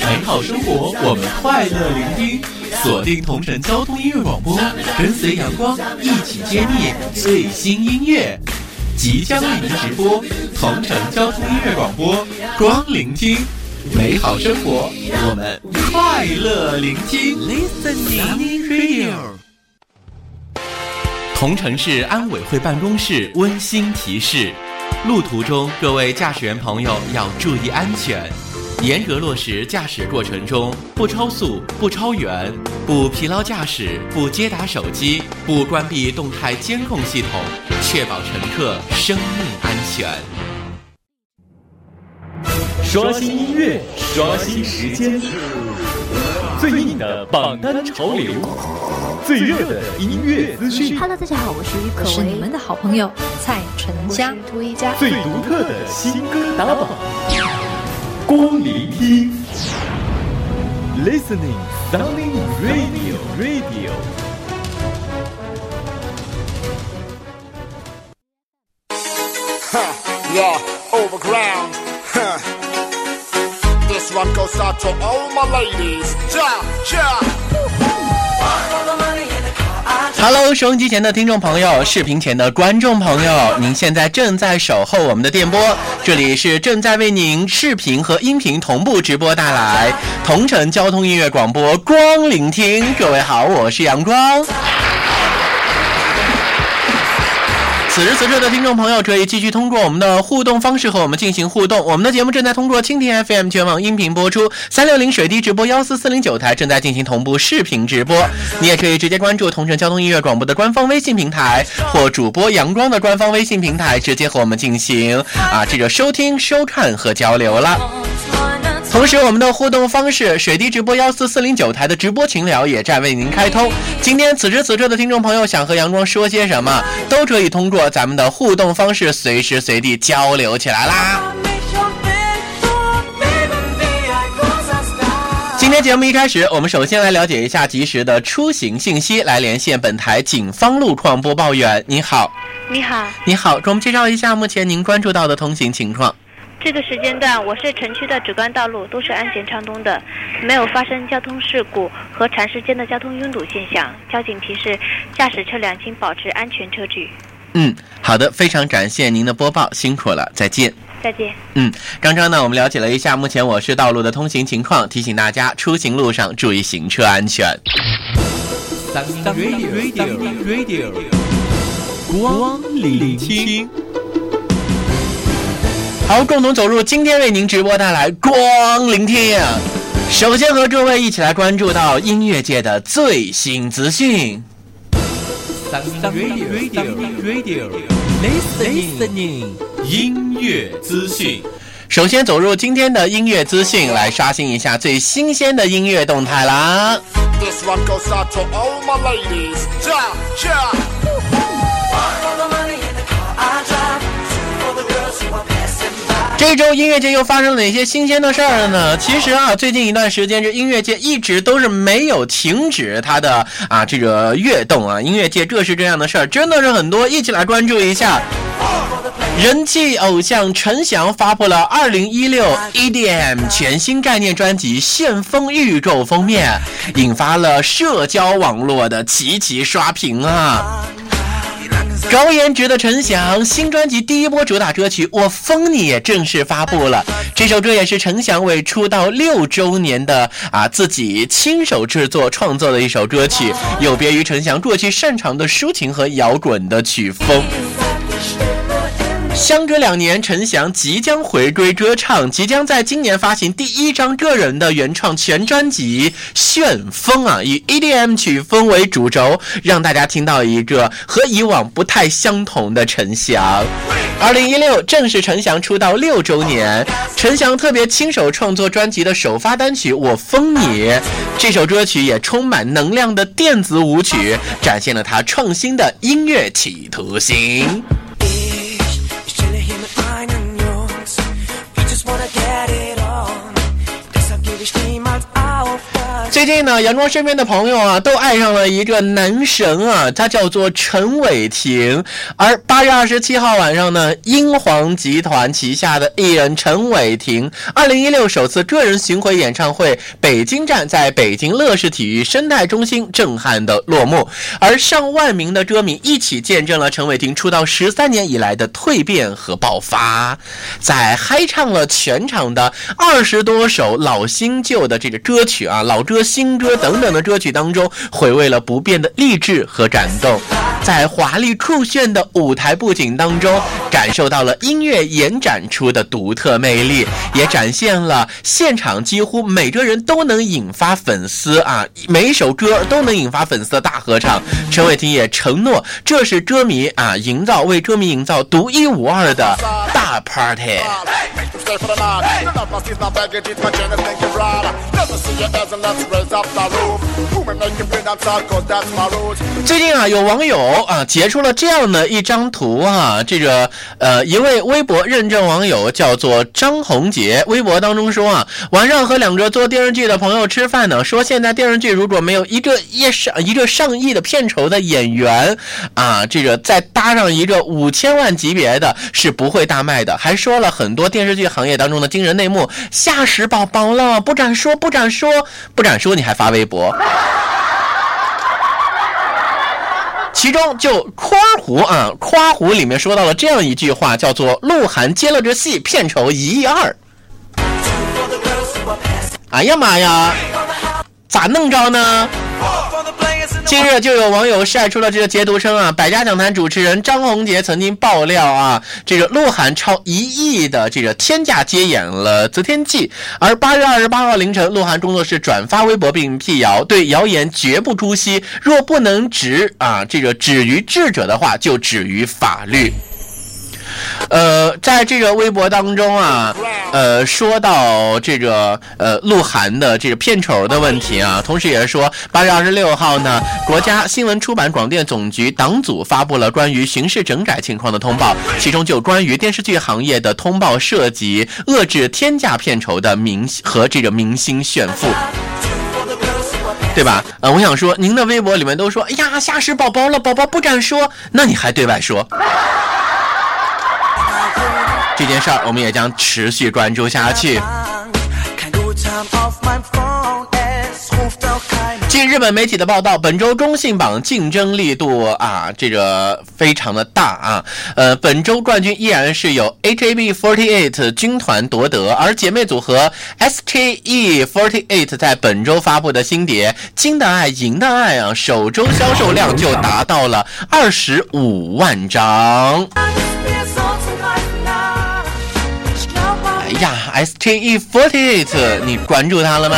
美好生活，我们快乐聆听，锁定同城交通音乐广播，跟随阳光一起揭秘最新音乐。即将为您直播同城交通音乐广播，光聆听美好生活，我们快乐聆听。Listening Radio。同城市安委会办公室温馨提示：路途中各位驾驶员朋友要注意安全。严格落实驾驶过程中不超速、不超员、不疲劳驾驶、不接打手机、不关闭动态监控系统，确保乘客生命安全。刷新音乐，刷新时间，最硬的榜单潮流，最热的音乐资讯。Hello，大家好，我是于可是你们的好朋友蔡淳佳。最独特的新歌打榜。光聆听，Listening Sunny Radio Radio。Huh, yeah, overground. Huh. This one goes out to all my ladies. Ja, ja. Hello，收音机前的听众朋友，视频前的观众朋友，您现在正在守候我们的电波，这里是正在为您视频和音频同步直播带来同城交通音乐广播光聆听。各位好，我是阳光。此时此刻的听众朋友可以继续通过我们的互动方式和我们进行互动。我们的节目正在通过蜻蜓 FM 全网音频播出，三六零水滴直播幺四四零九台正在进行同步视频直播。你也可以直接关注同城交通音乐广播的官方微信平台或主播阳光的官方微信平台，直接和我们进行啊这个收听、收看和交流了。同时，我们的互动方式，水滴直播幺四四零九台的直播群聊也在为您开通。今天此时此刻的听众朋友想和阳光说些什么，都可以通过咱们的互动方式随时随地交流起来啦。今天节目一开始，我们首先来了解一下及时的出行信息，来连线本台警方路况播报员。你好，你好，你好，给我们介绍一下目前您关注到的通行情况。这个时间段，我市城区的主干道路都是安全畅通的，没有发生交通事故和长时间的交通拥堵现象。交警提示驾驶车辆请保持安全车距。嗯，好的，非常感谢您的播报，辛苦了，再见。再见。嗯，刚刚呢，我们了解了一下目前我市道路的通行情况，提醒大家出行路上注意行车安全。Radio Radio，光聆听。好，共同走入今天为您直播带来光聆听。首先和各位一起来关注到音乐界的最新资讯。Radio Radio Listening 音乐资讯。首先走入今天的音乐资讯，来刷新一下最新鲜的音乐动态啦。This one goes out to all my ladies. Ja, ja. 这周音乐界又发生了哪些新鲜的事儿了呢？其实啊，最近一段时间，这音乐界一直都是没有停止它的啊这个跃动啊。音乐界各式各样的事儿真的是很多，一起来关注一下。人气偶像陈翔发布了2016 EDM 全新概念专辑《旋风》预购封面，引发了社交网络的齐齐刷屏啊。高颜值的陈翔新专辑第一波主打歌曲《我疯你》也正式发布了。这首歌也是陈翔为出道六周年的啊自己亲手制作创作的一首歌曲，有别于陈翔过去擅长的抒情和摇滚的曲风。相隔两年，陈翔即将回归歌唱，即将在今年发行第一张个人的原创全专辑《旋风》啊，以 EDM 曲风为主轴，让大家听到一个和以往不太相同的陈翔。二零一六正是陈翔出道六周年，陈翔特别亲手创作专辑的首发单曲《我封你》，这首歌曲也充满能量的电子舞曲，展现了他创新的音乐企图心。always 最近呢，杨庄身边的朋友啊，都爱上了一个男神啊，他叫做陈伟霆。而八月二十七号晚上呢，英皇集团旗下的艺人陈伟霆，二零一六首次个人巡回演唱会北京站在北京乐视体育生态中心震撼的落幕，而上万名的歌迷一起见证了陈伟霆出道十三年以来的蜕变和爆发，在嗨唱了全场的二十多首老新旧的这个歌曲啊，老歌。新歌等等的歌曲当中，回味了不变的励志和感动，在华丽酷炫的舞台布景当中，感受到了音乐延展出的独特魅力，也展现了现场几乎每个人都能引发粉丝啊，每一首歌都能引发粉丝的大合唱。陈伟霆也承诺，这是歌迷啊，营造为歌迷营造独一无二的大 party。最近啊，有网友啊截出了这样的一张图啊，这个呃，一位微博认证网友叫做张宏杰，微博当中说啊，晚上和两个做电视剧的朋友吃饭呢，说现在电视剧如果没有一个一上一个上亿的片酬的演员啊，这个再搭上一个五千万级别的，是不会大卖的。还说了很多电视剧行业当中的惊人内幕，吓死宝宝了，不敢说，不敢说。不敢说，你还发微博，其中就夸胡啊，夸胡里面说到了这样一句话，叫做鹿晗接了这戏，片酬一亿二。哎呀妈呀，咋弄着呢？近日就有网友晒出了这个截图，称啊，百家讲坛主持人张宏杰曾经爆料啊，这个鹿晗超一亿的这个天价接演了《择天记》，而八月二十八号凌晨，鹿晗工作室转发微博并辟谣，对谣言绝不姑息，若不能止啊，这个止于智者的话，就止于法律。呃，在这个微博当中啊，呃，说到这个呃鹿晗的这个片酬的问题啊，同时也是说八月二十六号呢，国家新闻出版广电总局党组发布了关于巡视整改情况的通报，其中就关于电视剧行业的通报涉及遏制天价片酬的明和这个明星炫富，对吧？呃，我想说，您的微博里面都说，哎呀，吓死宝宝了，宝宝不敢说，那你还对外说？这件事儿，我们也将持续关注下去。据日本媒体的报道，本周中信榜竞争力度啊，这个非常的大啊。呃，本周冠军依然是由 HAB48 军团夺得，而姐妹组合 SKE48 在本周发布的新碟《金的爱，银的爱》啊，首周销售量就达到了二十五万张。呀，S T E forty eight，你关注他了吗？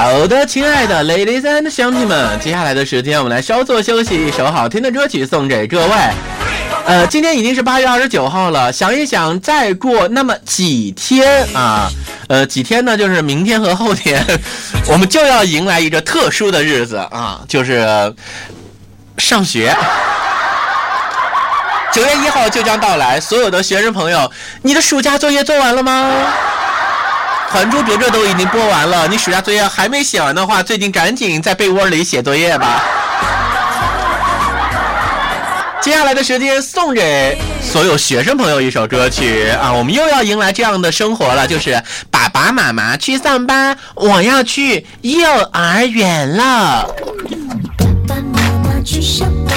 好的，亲爱的 ladies and 乡亲们，接下来的时间我们来稍作休息，一首好听的歌曲送给各位。呃，今天已经是八月二十九号了，想一想，再过那么几天啊。呃几天呢？就是明天和后天，我们就要迎来一个特殊的日子啊，就是上学。九月一号就将到来，所有的学生朋友，你的暑假作业做完了吗？《还珠格格》都已经播完了，你暑假作业还没写完的话，最近赶紧在被窝里写作业吧。接下来的时间送给所有学生朋友一首歌曲啊，我们又要迎来这样的生活了，就是爸爸妈妈去上班，我要去幼儿园了。爸爸妈妈去上班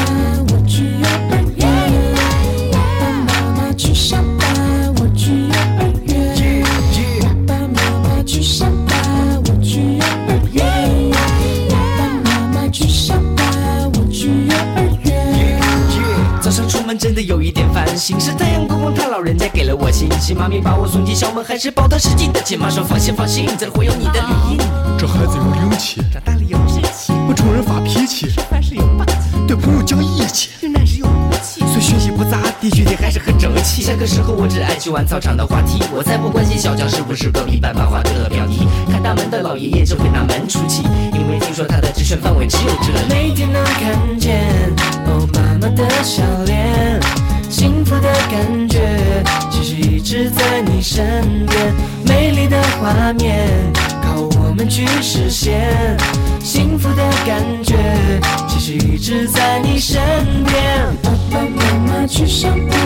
真的有一点烦心，是太阳公公他老人家给了我信息，妈咪把我送进校门，还是抱他十几的亲妈说放心放心，这里会有你的绿荫。这孩子有灵气，长大了有志气，不冲人发脾气，吃饭时有霸气，对朋友讲义气，遇难时有骨气，虽学习不咋地，具体还是很争气。下课时候我只爱去玩操场的滑梯，我才不关心小江是不是隔壁班班花队的表弟。看大门的老爷爷只会拿门出气，因为听说他的职权范围只有这里。每天能看见哦妈妈的笑脸。幸福的感觉其实一直在你身边，美丽的画面靠我们去实现。幸福的感觉其实一直在你身边。爸爸妈妈去上班，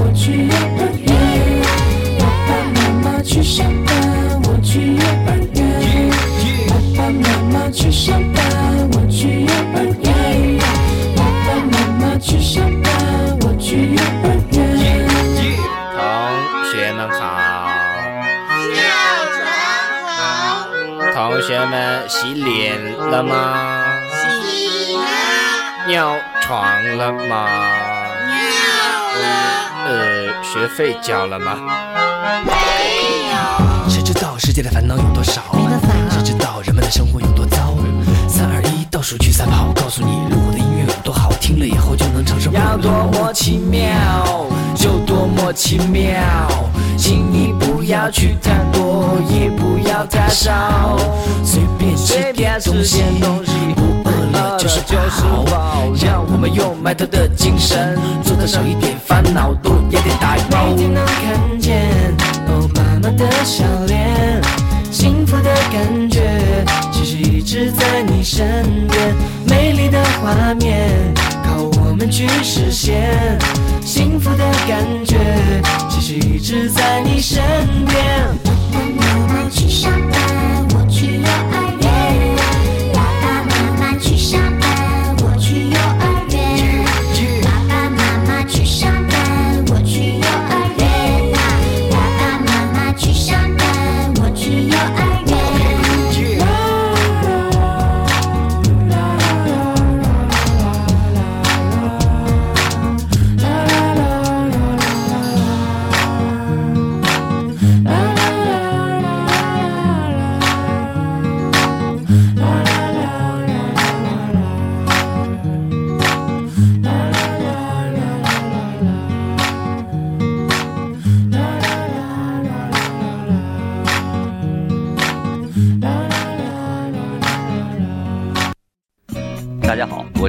我去幼儿园。爸爸妈妈去上班，我去幼儿园。爸爸妈妈去上班，我去幼儿园。爸爸妈妈去上班，洗脸了吗？洗了。尿床了吗？尿了。呃，学费交了吗？没有谁知道世界的烦恼有多少？谁知道人们的生活有多糟？三二一，倒数去赛跑，告诉你路过的音乐有多好，听了以后就能长生不老。要多么奇妙，就多么奇妙，请你不要去太多，也不要太少，随便吃点东西，不饿了就是饱。让我们用埋头的精神，做的少一点烦恼，多一点大每天能看见哦妈妈的笑脸，幸福的感觉直在你身边，美丽的画面靠我们去实现。幸福的感觉其实一直在你身边。爸爸妈妈去上班，我去幼儿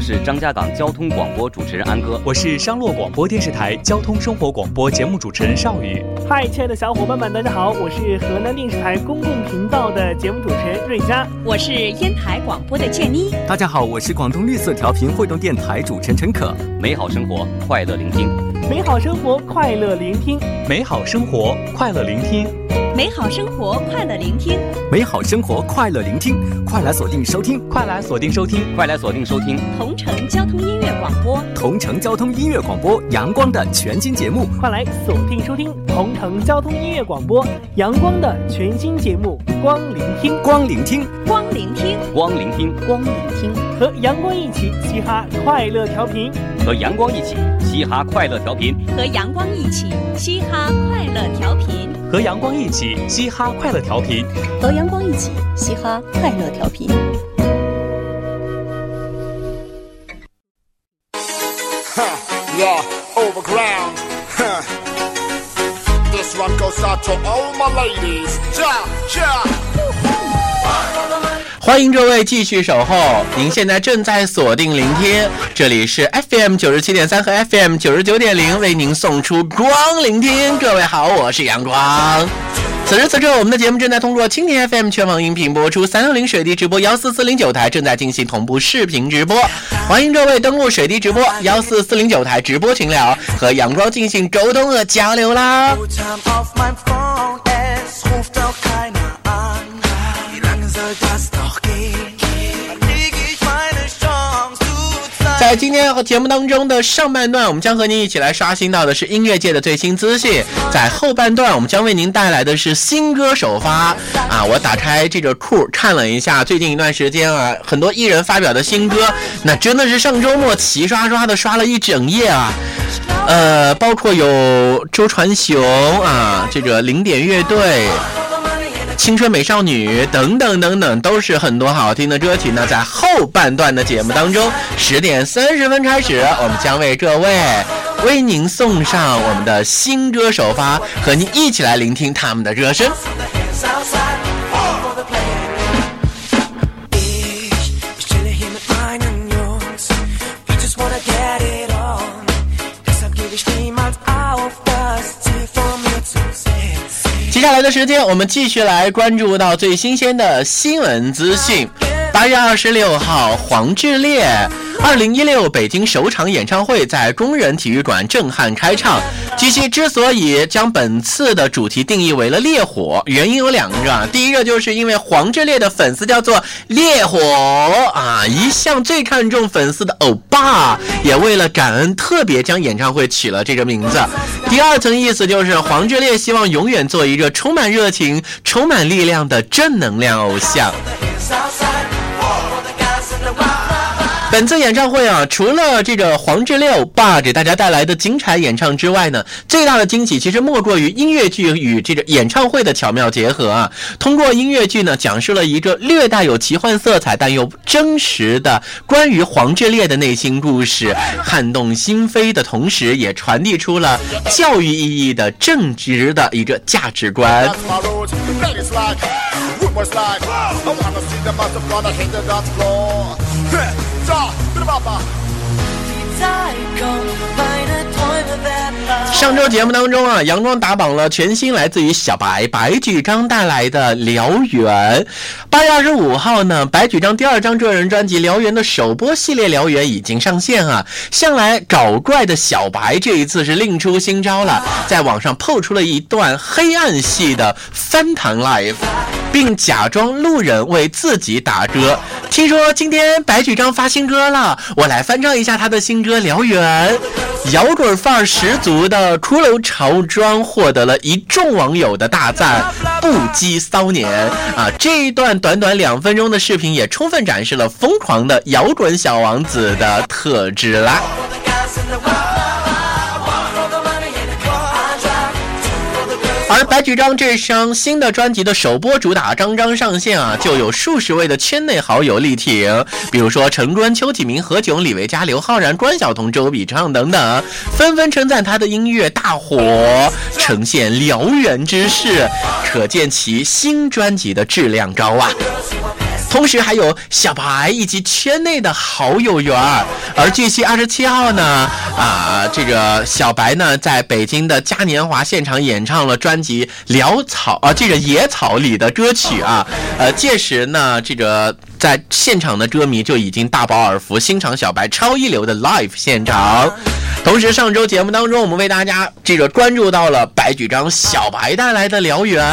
是张家港交通广播主持人安哥。我是商洛广播电视台交通生活广播节目主持人邵宇。嗨，亲爱的小伙伴们，大家好，我是河南电视台公共频道的节目主持人瑞佳。我是烟台广播的建妮。大家好，我是广东绿色调频汇动电台主持人陈可。美好生活，快乐聆听。美好生活，快乐聆听。美好生活，快乐聆听。美好生活，快乐聆听。美好生活，快乐聆听。快来锁定收听，快来锁定收听，快来锁定收听。同城交通音乐广播，同城交通音乐广播，阳光的全新节目。快来锁定收听同城交通音乐广播，阳光的全新节目。光聆听，光聆听，光聆听，光聆听，光聆听。和阳光一起嘻哈快乐调频，和阳光一起嘻哈快乐调频，和阳光一起嘻哈快乐调频，和阳光一起嘻哈快乐调频，和阳光一起嘻哈快乐调频。Huh, yeah, overground. Huh. This one goes out to all my ladies. Ja, ja. 欢迎各位继续守候，您现在正在锁定聆听，这里是 FM 九十七点三和 FM 九十九点零为您送出光聆听。各位好，我是阳光。此时此刻，我们的节目正在通过蜻蜓 FM 全网音频播出，三六零水滴直播幺四四零九台正在进行同步视频直播，欢迎各位登录水滴直播幺四四零九台直播群聊，和阳光进行沟通和交流啦。在今天和节目当中的上半段，我们将和您一起来刷新到的是音乐界的最新资讯；在后半段，我们将为您带来的是新歌首发。啊，我打开这个库看了一下，最近一段时间啊，很多艺人发表的新歌，那真的是上周末齐刷刷的刷了一整夜啊。呃，包括有周传雄啊，这个零点乐队。青春美少女等等等等，都是很多好听的歌曲。那在后半段的节目当中，十点三十分开始，我们将为各位为您送上我们的新歌首发，和您一起来聆听他们的歌声。来的时间，我们继续来关注到最新鲜的新闻资讯。八月二十六号，黄致列二零一六北京首场演唱会在工人体育馆震撼开唱。据悉，之所以将本次的主题定义为了烈火，原因有两个。第一个就是因为黄致列的粉丝叫做烈火啊，一向最看重粉丝的欧巴，也为了感恩特别将演唱会取了这个名字。第二层意思就是黄致列希望永远做一个充满热情、充满力量的正能量偶像。本次演唱会啊，除了这个黄致列爸给大家带来的精彩演唱之外呢，最大的惊喜其实莫过于音乐剧与这个演唱会的巧妙结合啊。通过音乐剧呢，讲述了一个略带有奇幻色彩但又真实的关于黄致列的内心故事，撼动心扉的同时，也传递出了教育意义的正直的一个价值观。你在港湾上周节目当中啊，阳光打榜了全新来自于小白白举纲带来的《燎原》。八月二十五号呢，白举纲第二张个人专辑《燎原》的首播系列《燎原》已经上线啊。向来搞怪的小白这一次是另出新招了，在网上透出了一段黑暗系的翻糖 live，并假装路人为自己打歌。听说今天白举纲发新歌了，我来翻唱一下他的新歌《燎原》。摇滚翻儿十足的骷髅潮装获得了一众网友的大赞，不羁骚年啊！这一段短短两分钟的视频也充分展示了疯狂的摇滚小王子的特质啦。而白举纲这张新的专辑的首播主打刚刚上线啊，就有数十位的圈内好友力挺，比如说陈冠、邱启明、何炅、李维嘉、刘昊然、关晓彤、周笔畅等等，纷纷称赞他的音乐大火，呈现燎原之势，可见其新专辑的质量高啊。同时还有小白以及圈内的好友缘儿。而据悉，二十七号呢，啊，这个小白呢，在北京的嘉年华现场演唱了专辑《潦草》啊，这个《野草》里的歌曲啊。呃，届时呢，这个在现场的歌迷就已经大饱耳福，欣赏小白超一流的 live 现场。同时，上周节目当中，我们为大家这个关注到了白举纲小白带来的《燎原》，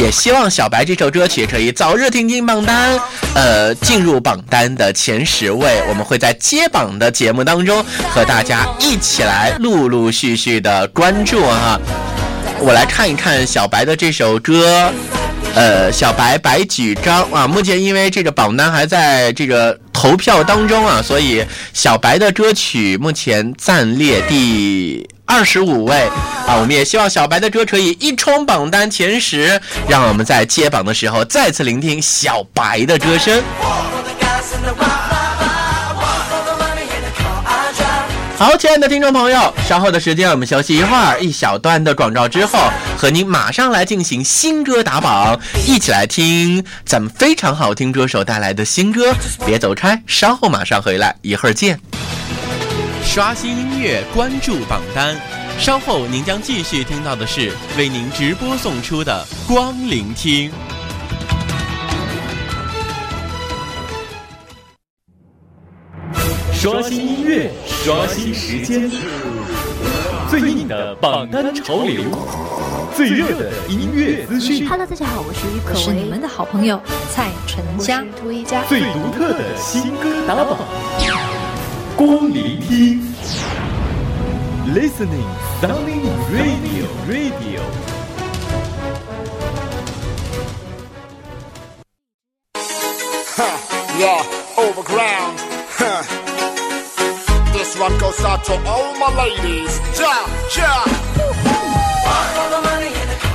也希望小白这首歌曲可以早日挺进榜单，呃，进入榜单的前十位。我们会在接榜的节目当中和大家一起来陆陆续续的关注啊。我来看一看小白的这首歌。呃，小白白举章啊，目前因为这个榜单还在这个投票当中啊，所以小白的歌曲目前暂列第二十五位啊。我们也希望小白的歌可以一冲榜单前十，让我们在揭榜的时候再次聆听小白的歌声。好，亲爱的听众朋友，稍后的时间我们休息一会儿，一小段的广告之后，和您马上来进行新歌打榜，一起来听咱们非常好听歌手带来的新歌。别走开，稍后马上回来，一会儿见。刷新音乐，关注榜单，稍后您将继续听到的是为您直播送出的光聆听。刷新音乐，刷新时间，最硬的榜单潮流，最热的音乐资讯。Hello，大家好，我是于可是你们的好朋友蔡淳佳。涂一佳，最独特的新歌打榜，光聆听，Listening Sunny Radio Radio。Huh, yeah, overground. Huh. This one goes out to all my ladies. Ja, ja.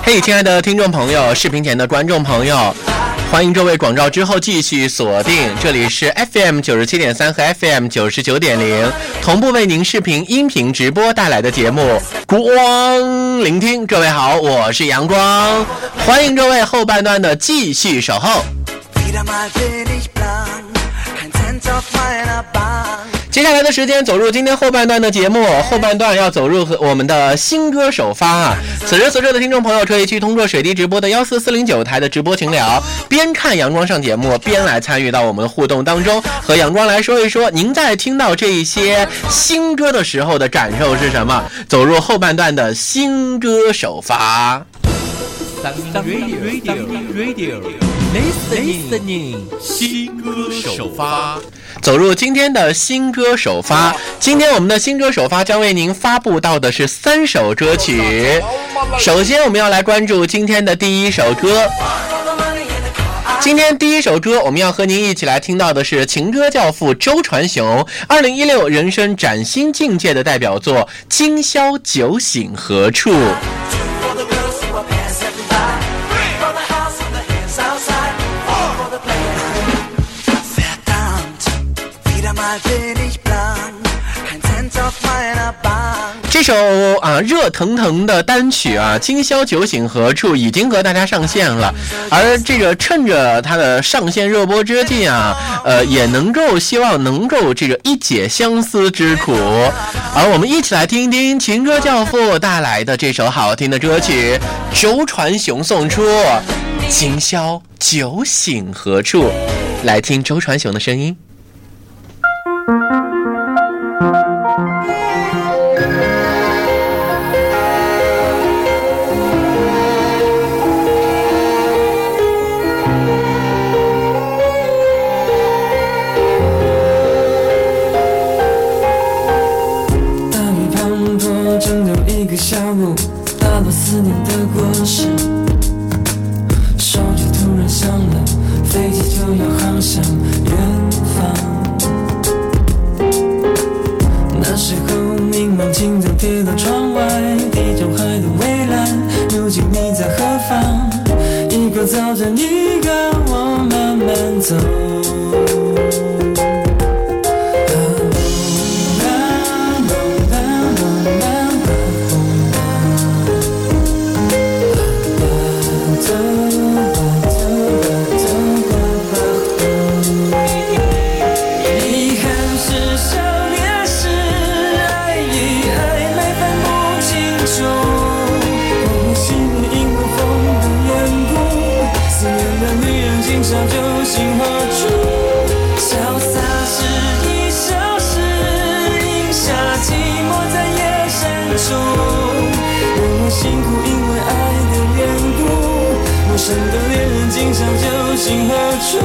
嘿，亲爱的听众朋友，视频前的观众朋友，欢迎各位广告之后继续锁定，这里是 FM 九十七点三和 FM 九十九点零，同步为您视频、音频直播带来的节目《光聆听》。各位好，我是阳光，欢迎各位后半段的继续守候。接下来的时间走入今天后半段的节目，后半段要走入和我们的新歌首发啊！此时此刻的听众朋友可以去通过水滴直播的幺四四零九台的直播群聊，边看阳光上节目，边来参与到我们的互动当中，和阳光来说一说您在听到这一些新歌的时候的感受是什么？走入后半段的新歌首发。Radio Radio Listening 新歌首发。走入今天的新歌首发，今天我们的新歌首发将为您发布到的是三首歌曲。首先，我们要来关注今天的第一首歌。今天第一首歌，我们要和您一起来听到的是情歌教父周传雄二零一六人生崭新境界的代表作《今宵酒醒何处》。这首啊热腾腾的单曲啊《今宵酒醒何处》已经和大家上线了，而这个趁着它的上线热播之际啊，呃也能够希望能够这个一解相思之苦，而我们一起来听一听情歌教父带来的这首好听的歌曲，周传雄送出《今宵酒醒何处》，来听周传雄的声音。深，的恋人今宵酒醒何处？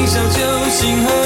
恋人，今宵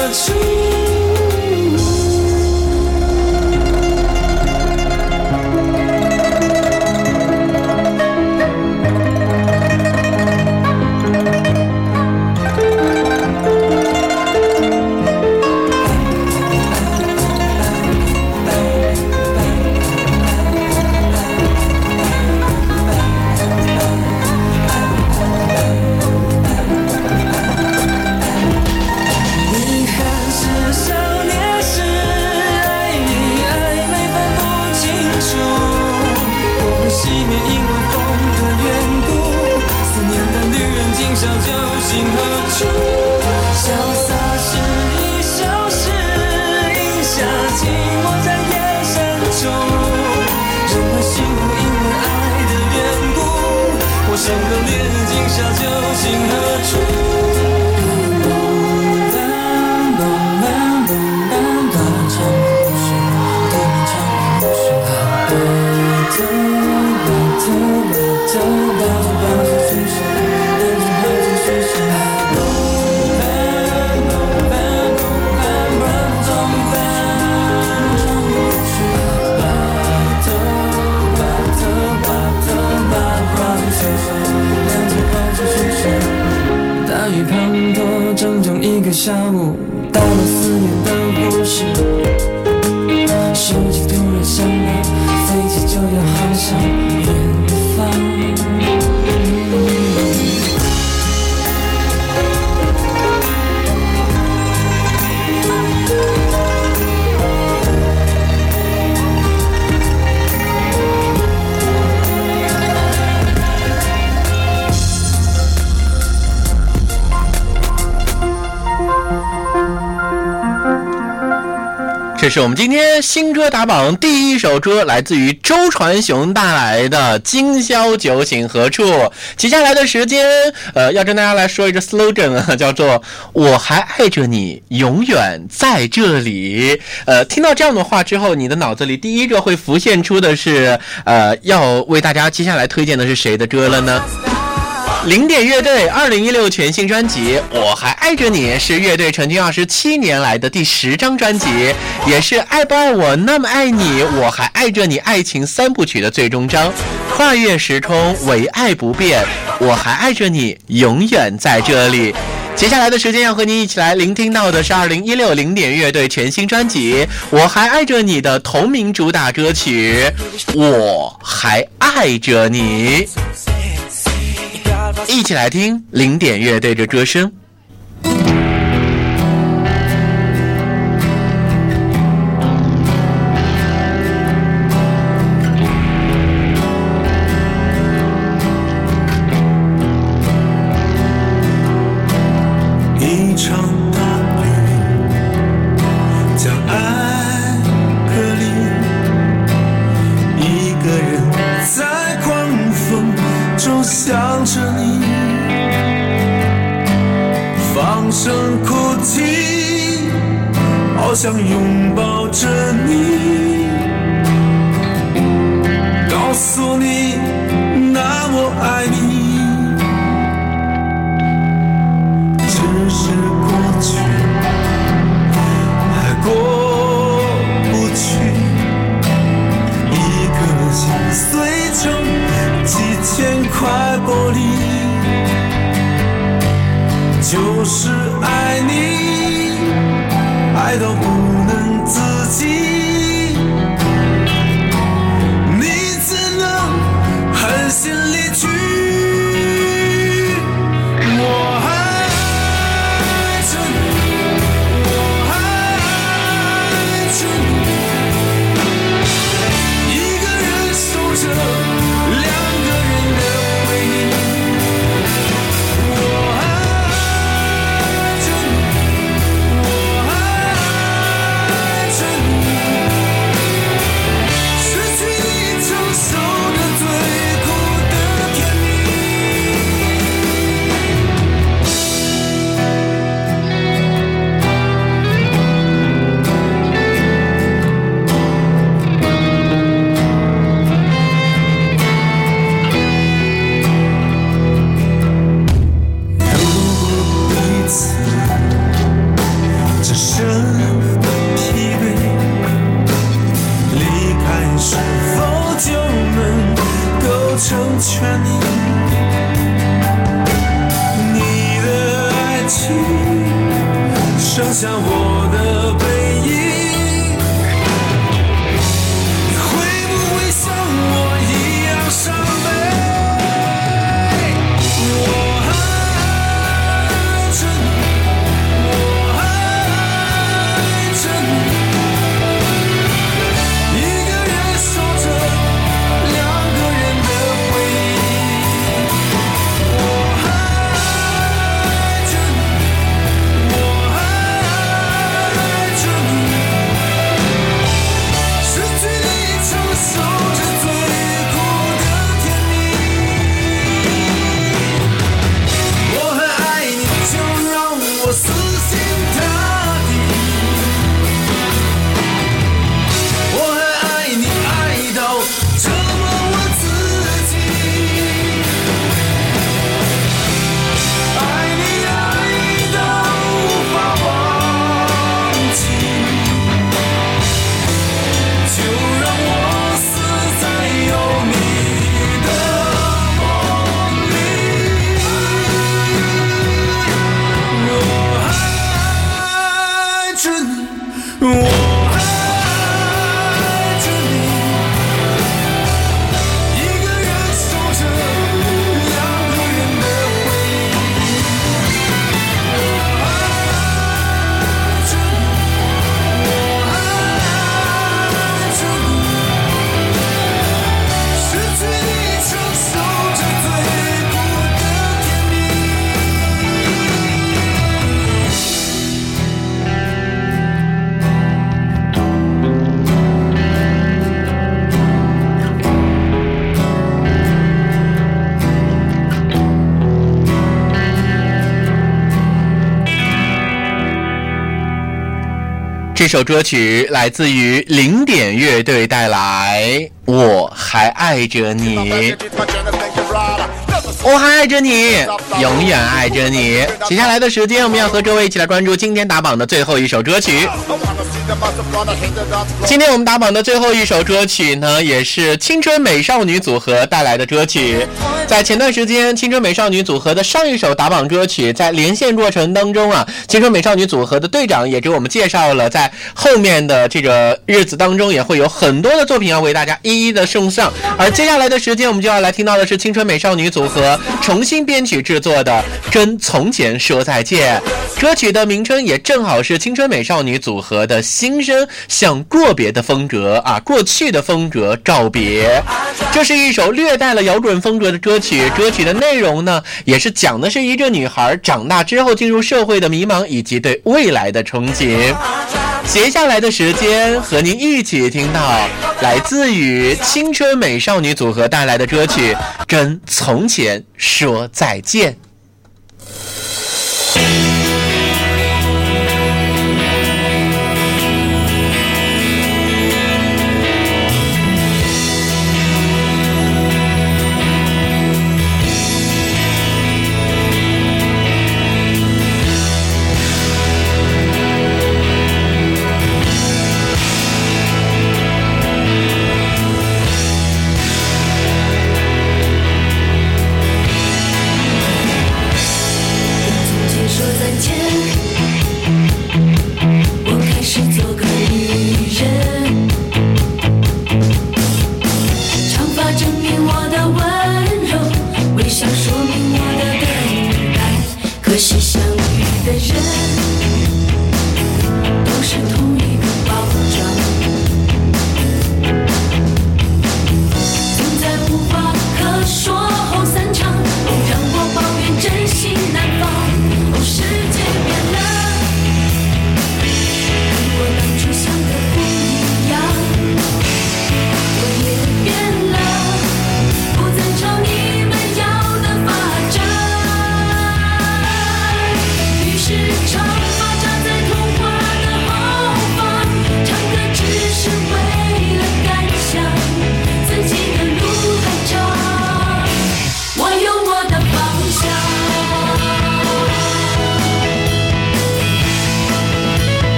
是我们今天新歌打榜第一首歌，来自于周传雄带来的《今宵酒醒何处》。接下来的时间，呃，要跟大家来说一个 slogan 啊，叫做“我还爱着你，永远在这里”。呃，听到这样的话之后，你的脑子里第一个会浮现出的是，呃，要为大家接下来推荐的是谁的歌了呢？零点乐队二零一六全新专辑《我还爱着你》是乐队成军二十七年来的第十张专辑，也是爱不爱我那么爱你，我还爱着你爱情三部曲的最终章。跨越时空，唯爱不变，我还爱着你，永远在这里。接下来的时间要和你一起来聆听到的是二零一六零点乐队全新专辑《我还爱着你》的同名主打歌曲《我还爱着你》。一起来听零点乐队的歌声。好想拥抱着你，告诉你那么爱你。只是过去，还过不去。一颗心碎成几千块玻璃，就是爱你，爱到首歌曲来自于零点乐队带来《我还爱着你》。我还爱着你，永远爱着你。接下来的时间，我们要和各位一起来关注今天打榜的最后一首歌曲。今天我们打榜的最后一首歌曲呢，也是青春美少女组合带来的歌曲。在前段时间，青春美少女组合的上一首打榜歌曲，在连线过程当中啊，青春美少女组合的队长也给我们介绍了，在后面的这个日子当中，也会有很多的作品要为大家一一的送上。而接下来的时间，我们就要来听到的是青春美少女组合重新编曲制作的《跟从前说再见》。歌曲的名称也正好是青春美少女组合的心声，向过别的风格啊，过去的风格告别。这是一首略带了摇滚风格的歌曲，歌曲的内容呢，也是讲的是一个女孩长大之后进入社会的迷茫以及对未来的憧憬。接下来的时间和您一起听到来自于青春美少女组合带来的歌曲《跟从前说再见》。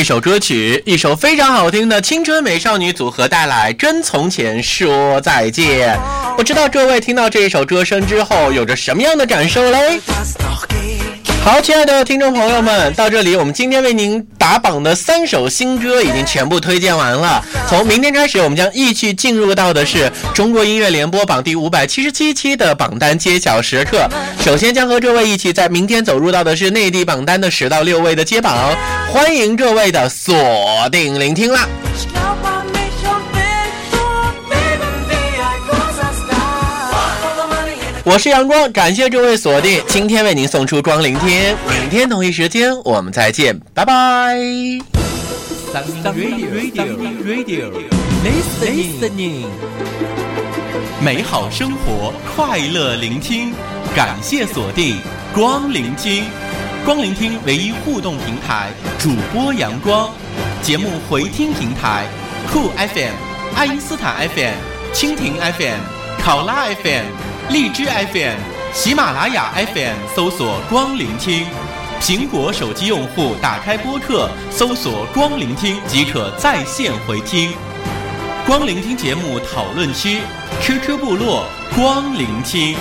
一首歌曲，一首非常好听的青春美少女组合带来《跟从前说再见》。不知道各位听到这一首歌声之后，有着什么样的感受嘞？好，亲爱的听众朋友们，到这里我们今天为您打榜的三首新歌已经全部推荐完了。从明天开始，我们将一起进入到的是中国音乐联播榜第五百七十七期的榜单揭晓时刻。首先将和各位一起在明天走入到的是内地榜单的十到六位的揭榜，欢迎各位的锁定聆听啦！我是阳光，感谢各位锁定，今天为您送出光聆听，明天同一时间我们再见，拜拜。Listening，美好生活，快乐聆听，感谢锁定光聆听，光聆听唯一互动平台，主播阳光，节目回听平台，酷 FM、爱因斯坦 FM、蜻蜓 FM、考拉 FM、荔枝 FM、喜马拉雅 FM 搜索光聆听。苹果手机用户打开播客，搜索“光聆听”即可在线回听。光聆听节目讨论区，QQ 部落光聆听。